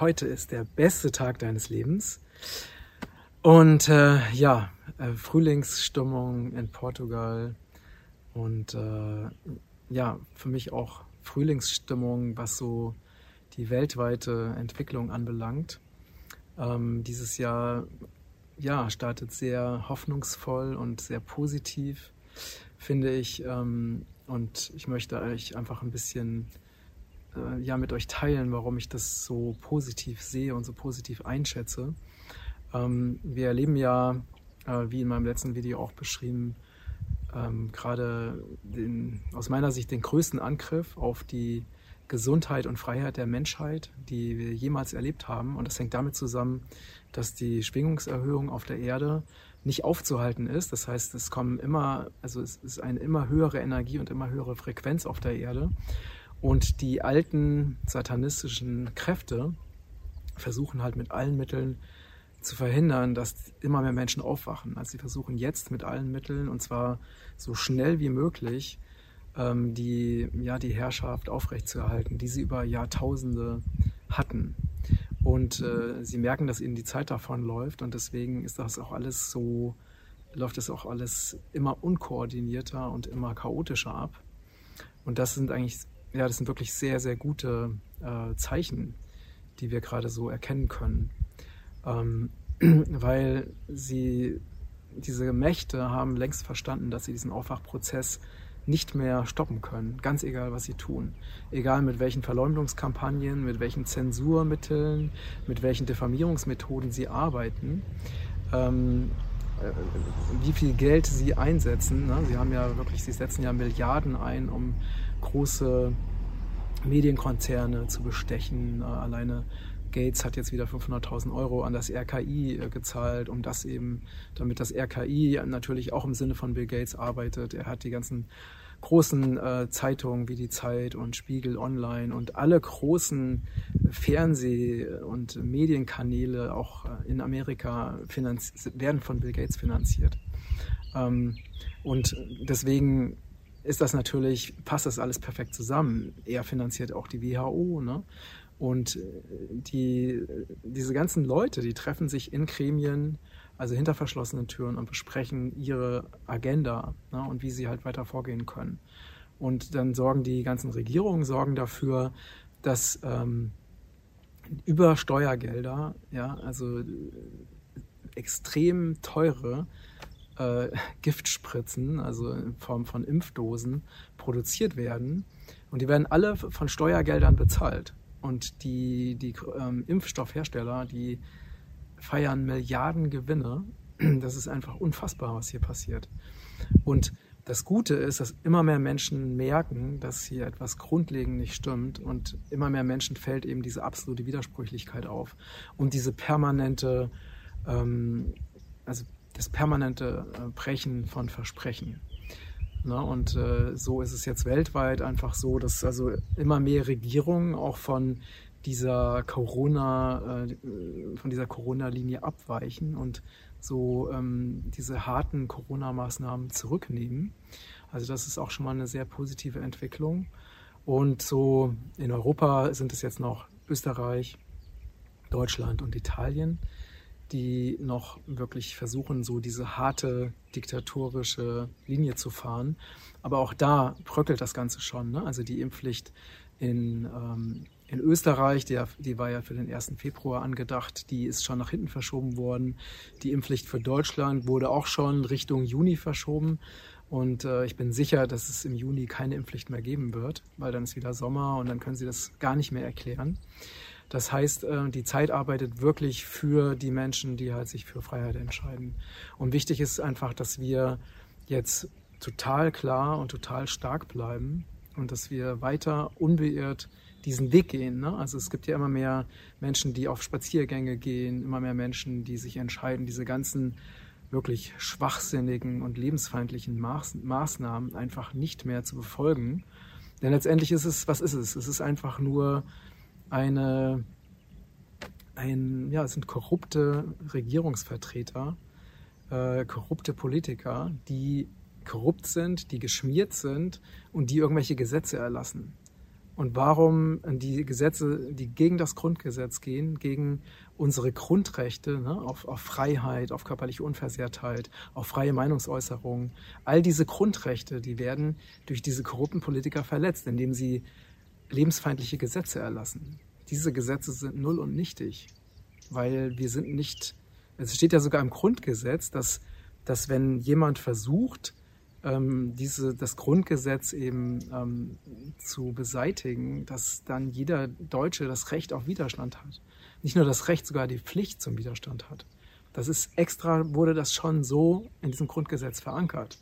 heute ist der beste Tag deines Lebens. Und äh, ja, äh, Frühlingsstimmung in Portugal und äh, ja, für mich auch Frühlingsstimmung, was so die weltweite Entwicklung anbelangt. Ähm, dieses Jahr ja, startet sehr hoffnungsvoll und sehr positiv, finde ich. Ähm, und ich möchte euch einfach ein bisschen äh, ja, mit euch teilen, warum ich das so positiv sehe und so positiv einschätze. Ähm, wir erleben ja, äh, wie in meinem letzten Video auch beschrieben, ähm, gerade aus meiner Sicht den größten Angriff auf die Gesundheit und Freiheit der Menschheit, die wir jemals erlebt haben. Und das hängt damit zusammen, dass die Schwingungserhöhung auf der Erde nicht aufzuhalten ist. Das heißt, es kommen immer, also es ist eine immer höhere Energie und immer höhere Frequenz auf der Erde. Und die alten satanistischen Kräfte versuchen halt mit allen Mitteln zu verhindern, dass immer mehr Menschen aufwachen. Also sie versuchen jetzt mit allen Mitteln und zwar so schnell wie möglich ähm, die, ja, die Herrschaft aufrechtzuerhalten, die sie über Jahrtausende hatten. Und äh, sie merken, dass ihnen die Zeit davon läuft und deswegen ist das auch alles so, läuft das auch alles immer unkoordinierter und immer chaotischer ab. Und das sind eigentlich, ja, das sind wirklich sehr, sehr gute äh, Zeichen, die wir gerade so erkennen können. Ähm, weil sie, diese Mächte haben längst verstanden, dass sie diesen Aufwachprozess nicht mehr stoppen können, ganz egal, was sie tun. Egal mit welchen Verleumdungskampagnen, mit welchen Zensurmitteln, mit welchen Diffamierungsmethoden sie arbeiten, ähm, äh, wie viel Geld sie einsetzen. Ne? Sie haben ja wirklich, sie setzen ja Milliarden ein, um große Medienkonzerne zu bestechen. Äh, alleine Gates hat jetzt wieder 500.000 Euro an das RKI äh, gezahlt, um das eben, damit das RKI natürlich auch im Sinne von Bill Gates arbeitet. Er hat die ganzen großen äh, Zeitungen wie die Zeit und Spiegel Online und alle großen Fernseh- und Medienkanäle auch äh, in Amerika werden von Bill Gates finanziert. Ähm, und deswegen ist das natürlich, passt das alles perfekt zusammen. Er finanziert auch die WHO, ne? Und äh, die, diese ganzen Leute, die treffen sich in Gremien, also hinter verschlossenen Türen und besprechen ihre Agenda ne, und wie sie halt weiter vorgehen können. Und dann sorgen die ganzen Regierungen sorgen dafür, dass ähm, über Steuergelder, ja, also äh, extrem teure äh, Giftspritzen, also in Form von Impfdosen, produziert werden. Und die werden alle von Steuergeldern bezahlt. Und die, die ähm, Impfstoffhersteller, die feiern Milliarden Gewinne. Das ist einfach unfassbar, was hier passiert. Und das Gute ist, dass immer mehr Menschen merken, dass hier etwas grundlegend nicht stimmt und immer mehr Menschen fällt eben diese absolute Widersprüchlichkeit auf und diese permanente, ähm, also das permanente äh, Brechen von Versprechen. Ne? Und äh, so ist es jetzt weltweit einfach so, dass also immer mehr Regierungen auch von dieser Corona, äh, von dieser Corona-Linie abweichen und so ähm, diese harten Corona-Maßnahmen zurücknehmen. Also das ist auch schon mal eine sehr positive Entwicklung. Und so in Europa sind es jetzt noch Österreich, Deutschland und Italien die noch wirklich versuchen, so diese harte diktatorische Linie zu fahren. Aber auch da bröckelt das Ganze schon. Ne? Also die Impfpflicht in, ähm, in Österreich, die, die war ja für den 1. Februar angedacht, die ist schon nach hinten verschoben worden. Die Impfpflicht für Deutschland wurde auch schon Richtung Juni verschoben. Und äh, ich bin sicher, dass es im Juni keine Impfpflicht mehr geben wird, weil dann ist wieder Sommer und dann können sie das gar nicht mehr erklären. Das heißt, äh, die Zeit arbeitet wirklich für die Menschen, die halt sich für Freiheit entscheiden. Und wichtig ist einfach, dass wir jetzt total klar und total stark bleiben und dass wir weiter unbeirrt diesen Weg gehen. Ne? Also es gibt ja immer mehr Menschen, die auf Spaziergänge gehen, immer mehr Menschen, die sich entscheiden, diese ganzen wirklich schwachsinnigen und lebensfeindlichen Maßnahmen einfach nicht mehr zu befolgen. Denn letztendlich ist es, was ist es? Es ist einfach nur eine, ein, ja, es sind korrupte Regierungsvertreter, äh, korrupte Politiker, die korrupt sind, die geschmiert sind und die irgendwelche Gesetze erlassen. Und warum die Gesetze, die gegen das Grundgesetz gehen, gegen unsere Grundrechte ne, auf, auf Freiheit, auf körperliche Unversehrtheit, auf freie Meinungsäußerung, all diese Grundrechte, die werden durch diese korrupten Politiker verletzt, indem sie lebensfeindliche Gesetze erlassen. Diese Gesetze sind null und nichtig, weil wir sind nicht, es steht ja sogar im Grundgesetz, dass, dass wenn jemand versucht, ähm, diese, das Grundgesetz eben ähm, zu beseitigen, dass dann jeder Deutsche das Recht auf Widerstand hat. Nicht nur das Recht, sogar die Pflicht zum Widerstand hat. Das ist extra, wurde das schon so in diesem Grundgesetz verankert.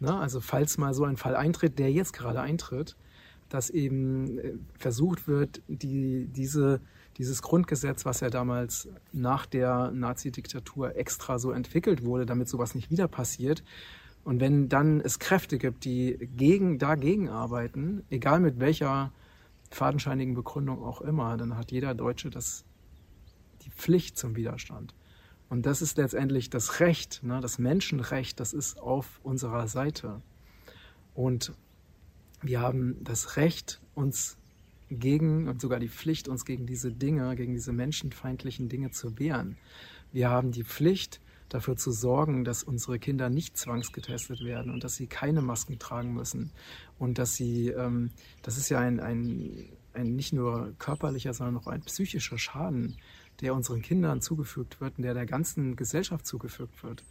Na, also falls mal so ein Fall eintritt, der jetzt gerade eintritt, dass eben äh, versucht wird, die, diese, dieses Grundgesetz, was ja damals nach der Nazi-Diktatur extra so entwickelt wurde, damit sowas nicht wieder passiert, und wenn dann es Kräfte gibt, die gegen, dagegen arbeiten, egal mit welcher fadenscheinigen Begründung auch immer, dann hat jeder Deutsche das, die Pflicht zum Widerstand. Und das ist letztendlich das Recht, ne, das Menschenrecht, das ist auf unserer Seite. Und wir haben das Recht, uns gegen und sogar die Pflicht, uns gegen diese Dinge, gegen diese menschenfeindlichen Dinge zu wehren. Wir haben die Pflicht, dafür zu sorgen, dass unsere Kinder nicht zwangsgetestet werden und dass sie keine Masken tragen müssen und dass sie, ähm, das ist ja ein, ein, ein nicht nur körperlicher, sondern auch ein psychischer Schaden, der unseren Kindern zugefügt wird und der der ganzen Gesellschaft zugefügt wird.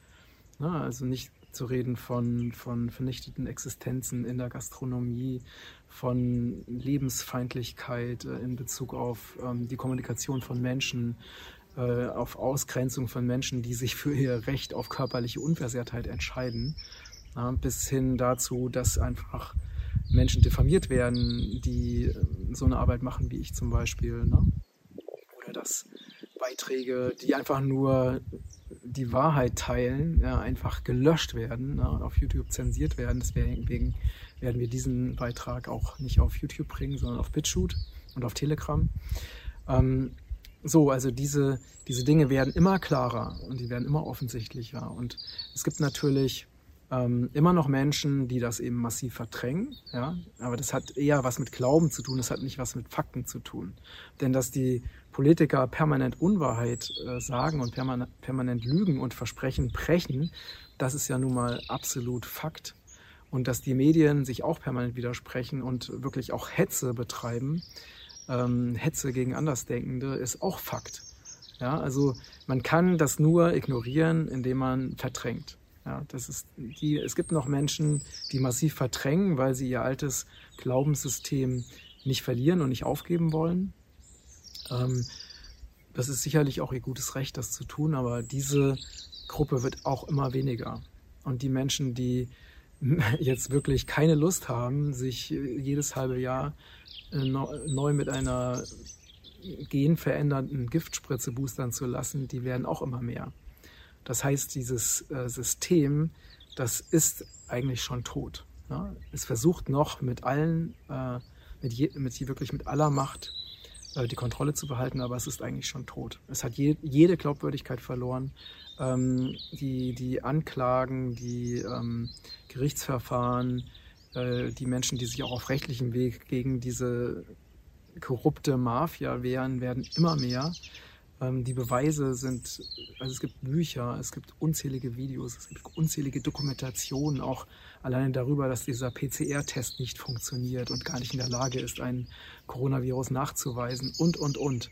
Na, ne, also nicht zu reden von, von vernichteten Existenzen in der Gastronomie, von Lebensfeindlichkeit äh, in Bezug auf ähm, die Kommunikation von Menschen, äh, auf Ausgrenzung von Menschen, die sich für ihr Recht auf körperliche Unversehrtheit entscheiden, ja, bis hin dazu, dass einfach Menschen diffamiert werden, die äh, so eine Arbeit machen wie ich zum Beispiel. Ne? Oder dass Beiträge, die einfach nur die Wahrheit teilen, ja, einfach gelöscht werden und auf YouTube zensiert werden. Deswegen werden wir diesen Beitrag auch nicht auf YouTube bringen, sondern auf BitChute und auf Telegram. Ähm, so, also diese, diese Dinge werden immer klarer und die werden immer offensichtlicher. Und es gibt natürlich ähm, immer noch Menschen, die das eben massiv verdrängen. Ja? Aber das hat eher was mit Glauben zu tun, das hat nicht was mit Fakten zu tun. Denn dass die Politiker permanent Unwahrheit äh, sagen und permanent, permanent lügen und Versprechen brechen, das ist ja nun mal absolut Fakt. Und dass die Medien sich auch permanent widersprechen und wirklich auch Hetze betreiben, ähm, Hetze gegen Andersdenkende ist auch Fakt. Ja, also man kann das nur ignorieren, indem man verdrängt. Ja, das ist die, es gibt noch Menschen, die massiv verdrängen, weil sie ihr altes Glaubenssystem nicht verlieren und nicht aufgeben wollen. Ähm, das ist sicherlich auch ihr gutes Recht, das zu tun, aber diese Gruppe wird auch immer weniger. Und die Menschen, die jetzt wirklich keine Lust haben, sich jedes halbe Jahr neu mit einer genverändernden Giftspritze boostern zu lassen, die werden auch immer mehr. Das heißt, dieses äh, System, das ist eigentlich schon tot. Es versucht noch mit allen, äh, mit, je, mit wirklich mit aller Macht äh, die Kontrolle zu behalten, aber es ist eigentlich schon tot. Es hat je, jede Glaubwürdigkeit verloren. Ähm, die, die Anklagen, die ähm, Gerichtsverfahren, äh, die Menschen, die sich auch auf rechtlichem Weg gegen diese korrupte Mafia wehren, werden immer mehr. Ähm, die Beweise sind, also es gibt Bücher, es gibt unzählige Videos, es gibt unzählige Dokumentationen, auch alleine darüber, dass dieser PCR-Test nicht funktioniert und gar nicht in der Lage ist, ein Coronavirus nachzuweisen und, und, und.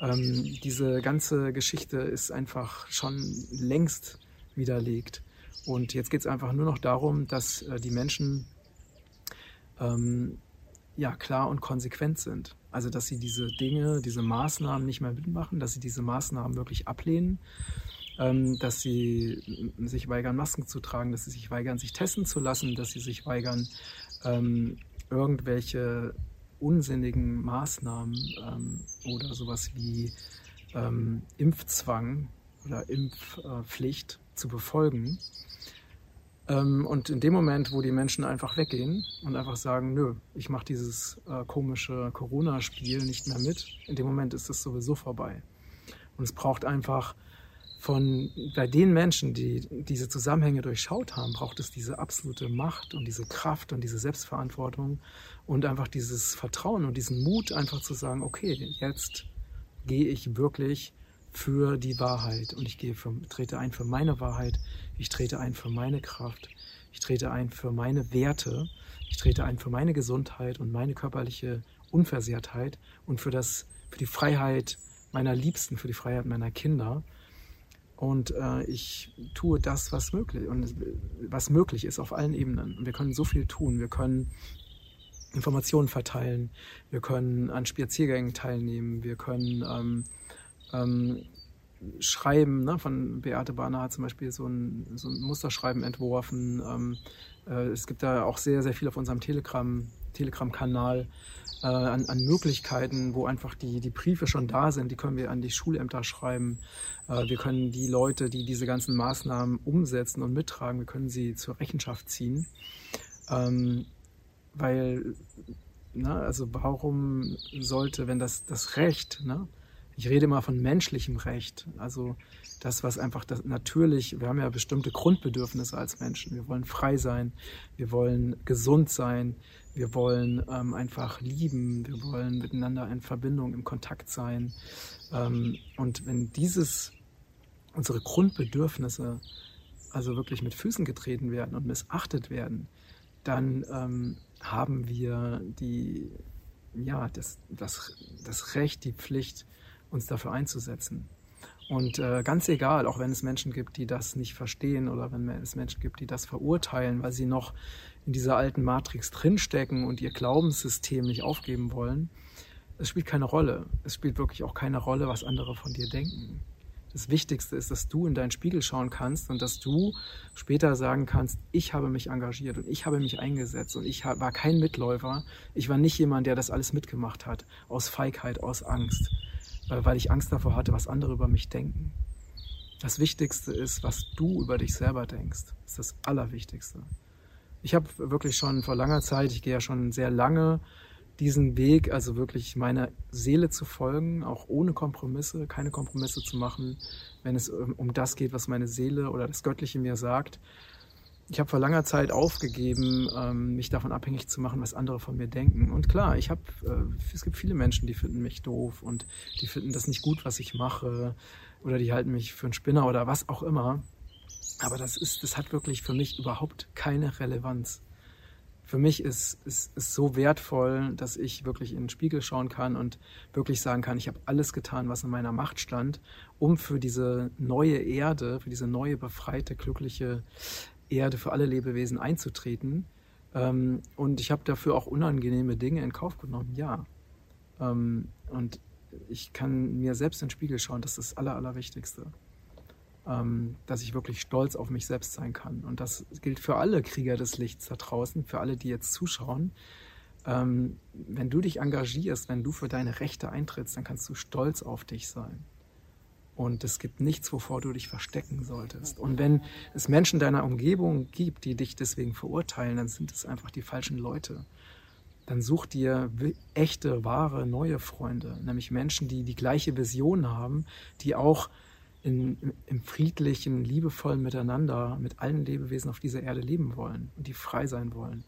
Ähm, diese ganze Geschichte ist einfach schon längst widerlegt. Und jetzt geht es einfach nur noch darum, dass äh, die Menschen ähm, ja, klar und konsequent sind. Also, dass sie diese Dinge, diese Maßnahmen nicht mehr mitmachen, dass sie diese Maßnahmen wirklich ablehnen, ähm, dass sie sich weigern, Masken zu tragen, dass sie sich weigern, sich testen zu lassen, dass sie sich weigern, ähm, irgendwelche unsinnigen Maßnahmen ähm, oder sowas wie ähm, Impfzwang oder Impfpflicht zu befolgen. Ähm, und in dem Moment, wo die Menschen einfach weggehen und einfach sagen, nö, ich mache dieses äh, komische Corona-Spiel nicht mehr mit, in dem Moment ist es sowieso vorbei. Und es braucht einfach von bei den Menschen, die diese Zusammenhänge durchschaut haben, braucht es diese absolute Macht und diese Kraft und diese Selbstverantwortung und einfach dieses Vertrauen und diesen Mut, einfach zu sagen, okay, jetzt gehe ich wirklich für die Wahrheit und ich gehe für, trete ein für meine Wahrheit, ich trete ein für meine Kraft, ich trete ein für meine Werte, ich trete ein für meine Gesundheit und meine körperliche Unversehrtheit und für das, für die Freiheit meiner Liebsten, für die Freiheit meiner Kinder. Und äh, ich tue das, was möglich und was möglich ist auf allen Ebenen. Und wir können so viel tun. Wir können Informationen verteilen, wir können an Spaziergängen teilnehmen, wir können ähm, ähm, schreiben. Ne? Von Beate Bahner hat zum Beispiel so ein, so ein Musterschreiben entworfen. Ähm, äh, es gibt da auch sehr, sehr viel auf unserem Telegram, Telegram-Kanal äh, an, an, Möglichkeiten, wo einfach die, die Briefe schon da sind, die können wir an die Schulämter schreiben. Äh, wir können die Leute, die diese ganzen Maßnahmen umsetzen und mittragen, wir können sie zur Rechenschaft ziehen. Ähm, weil, ne, also warum sollte, wenn das, das Recht, ne, ich rede immer von menschlichem Recht, also das, was einfach das, natürlich, wir haben ja bestimmte Grundbedürfnisse als Menschen. Wir wollen frei sein, wir wollen gesund sein, wir wollen ähm, einfach lieben, wir wollen miteinander in Verbindung, im Kontakt sein. Ähm, und wenn dieses, unsere Grundbedürfnisse also wirklich mit Füßen getreten werden und missachtet werden, dann ähm, haben wir die, ja, das, das, das Recht, die Pflicht, uns dafür einzusetzen. Und äh, ganz egal, auch wenn es Menschen gibt, die das nicht verstehen oder wenn es Menschen gibt, die das verurteilen, weil sie noch in dieser alten Matrix drinstecken und ihr Glaubenssystem nicht aufgeben wollen, es spielt keine Rolle. Es spielt wirklich auch keine Rolle, was andere von dir denken. Das Wichtigste ist, dass du in deinen Spiegel schauen kannst und dass du später sagen kannst, ich habe mich engagiert und ich habe mich eingesetzt und ich war kein Mitläufer. Ich war nicht jemand, der das alles mitgemacht hat, aus Feigheit, aus Angst, weil ich Angst davor hatte, was andere über mich denken. Das Wichtigste ist, was du über dich selber denkst. Das ist das Allerwichtigste. Ich habe wirklich schon vor langer Zeit, ich gehe ja schon sehr lange diesen Weg, also wirklich meiner Seele zu folgen, auch ohne Kompromisse, keine Kompromisse zu machen, wenn es um das geht, was meine Seele oder das Göttliche mir sagt ich habe vor langer Zeit aufgegeben, ähm, mich davon abhängig zu machen, was andere von mir denken. Und klar, ich habe, äh, es gibt viele Menschen, die finden mich doof und die finden das nicht gut, was ich mache, oder die halten mich für einen Spinner oder was auch immer. Aber das ist, das hat wirklich für mich überhaupt keine Relevanz. Für mich ist es ist, ist so wertvoll, dass ich wirklich in den Spiegel schauen kann und wirklich sagen kann, ich habe alles getan, was in meiner Macht stand, um für diese neue Erde, für diese neue befreite, glückliche Erde für alle Lebewesen einzutreten. Ähm, und ich habe dafür auch unangenehme Dinge in Kauf genommen, ja. Ähm, und ich kann mir selbst in den Spiegel schauen, das ist das Aller, Allerwichtigste. Ähm, dass ich wirklich stolz auf mich selbst sein kann. Und das gilt für alle Krieger des Lichts da draußen, für alle, die jetzt zuschauen. Ähm, wenn du dich engagierst, wenn du für deine Rechte eintrittst, dann kannst du stolz auf dich sein. Und es gibt nichts, wovor du dich verstecken solltest. Und wenn es Menschen deiner Umgebung gibt, die dich deswegen verurteilen, dann sind es einfach die falschen Leute. Dann such dir echte, wahre, neue Freunde, nämlich Menschen, die die gleiche Vision haben, die auch in, im friedlichen, liebevollen Miteinander mit allen Lebewesen auf dieser Erde leben wollen und die frei sein wollen.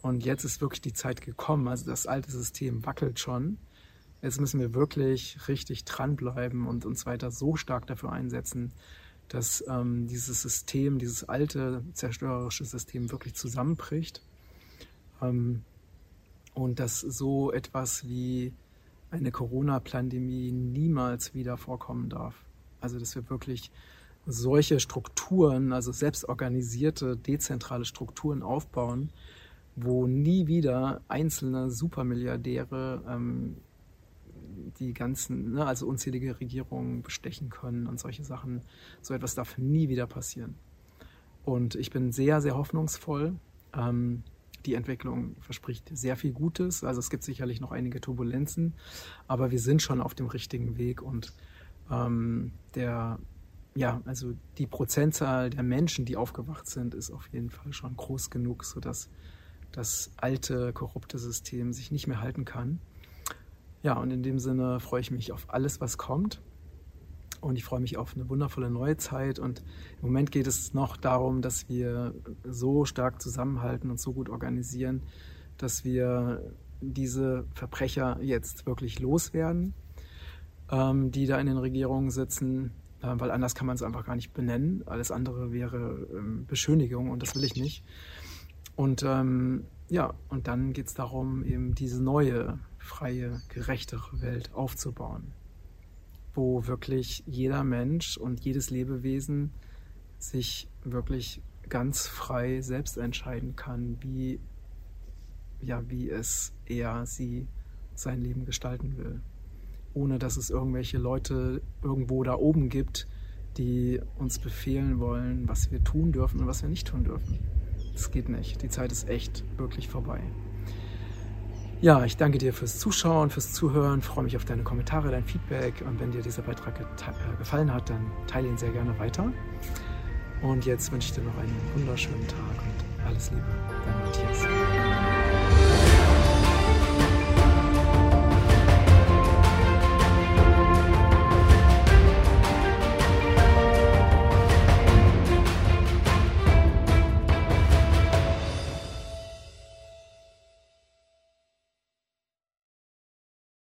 Und jetzt ist wirklich die Zeit gekommen. Also das alte System wackelt schon. Jetzt müssen wir wirklich richtig dranbleiben und uns weiter so stark dafür einsetzen, dass ähm, dieses System, dieses alte zerstörerische System wirklich zusammenbricht ähm, und dass so etwas wie eine Corona-Pandemie niemals wieder vorkommen darf. Also dass wir wirklich solche Strukturen, also selbstorganisierte, dezentrale Strukturen aufbauen, wo nie wieder einzelne Supermilliardäre ähm, die ganzen, ne, also unzählige Regierungen bestechen können und solche Sachen. So etwas darf nie wieder passieren. Und ich bin sehr, sehr hoffnungsvoll. Ähm, die Entwicklung verspricht sehr viel Gutes. Also es gibt sicherlich noch einige Turbulenzen, aber wir sind schon auf dem richtigen Weg und ähm, der, ja, also die Prozentzahl der Menschen, die aufgewacht sind, ist auf jeden Fall schon groß genug, sodass das alte, korrupte System sich nicht mehr halten kann. Ja, und in dem Sinne freue ich mich auf alles, was kommt. Und ich freue mich auf eine wundervolle neue Zeit. Und im Moment geht es noch darum, dass wir so stark zusammenhalten und so gut organisieren, dass wir diese Verbrecher jetzt wirklich loswerden, ähm, die da in den Regierungen sitzen, äh, weil anders kann man es einfach gar nicht benennen. Alles andere wäre ähm, Beschönigung und das will ich nicht. Und ähm, ja, und dann geht es darum, eben diese neue, freie, gerechtere Welt aufzubauen wo wirklich jeder Mensch und jedes Lebewesen sich wirklich ganz frei selbst entscheiden kann, wie, ja, wie es er, sie sein Leben gestalten will. Ohne dass es irgendwelche Leute irgendwo da oben gibt, die uns befehlen wollen, was wir tun dürfen und was wir nicht tun dürfen. Das geht nicht. Die Zeit ist echt wirklich vorbei. Ja, ich danke dir fürs Zuschauen, fürs Zuhören, freue mich auf deine Kommentare, dein Feedback und wenn dir dieser Beitrag äh, gefallen hat, dann teile ihn sehr gerne weiter. Und jetzt wünsche ich dir noch einen wunderschönen Tag und alles Liebe, dein Matthias.